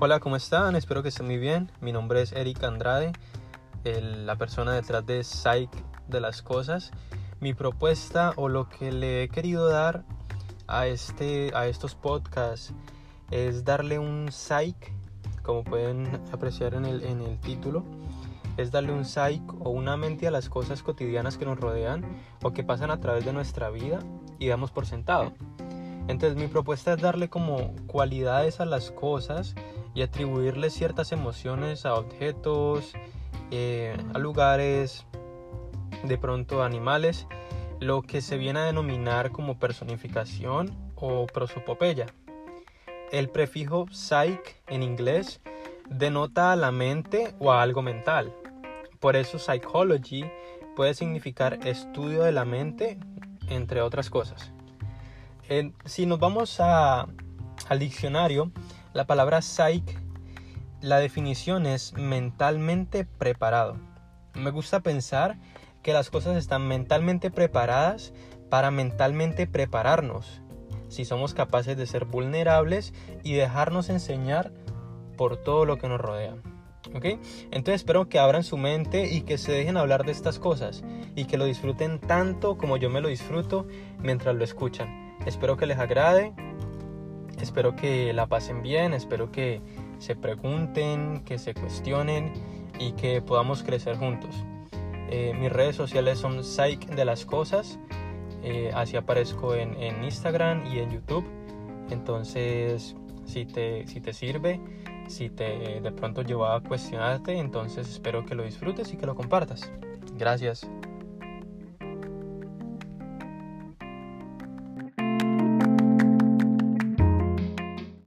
Hola, ¿cómo están? Espero que estén muy bien. Mi nombre es Eric Andrade, la persona detrás de Psych de las Cosas. Mi propuesta o lo que le he querido dar a, este, a estos podcasts es darle un psych, como pueden apreciar en el, en el título, es darle un psych o una mente a las cosas cotidianas que nos rodean o que pasan a través de nuestra vida y damos por sentado. Entonces mi propuesta es darle como cualidades a las cosas y atribuirle ciertas emociones a objetos, eh, a lugares, de pronto a animales, lo que se viene a denominar como personificación o prosopopeya. El prefijo psych en inglés denota a la mente o a algo mental. Por eso psychology puede significar estudio de la mente, entre otras cosas. si nos vamos al diccionario, la palabra psych, la definición es mentalmente preparado. Me gusta pensar que las cosas están mentalmente preparadas para mentalmente prepararnos. Si somos capaces de ser vulnerables y dejarnos enseñar por todo lo que nos rodea. Entonces espero que abran su mente y que se dejen hablar de estas cosas y que lo disfruten tanto como yo me lo disfruto mientras lo escuchan. Espero que les agrade, espero que la pasen bien, espero que se pregunten, que se cuestionen y que podamos crecer juntos. Eh, mis redes sociales son Psych de las Cosas, eh, así aparezco en, Instagram y en YouTube. Entonces, si te, si te sirve, si te de pronto lleva a cuestionarte, entonces espero que lo disfrutes y que lo compartas. Gracias.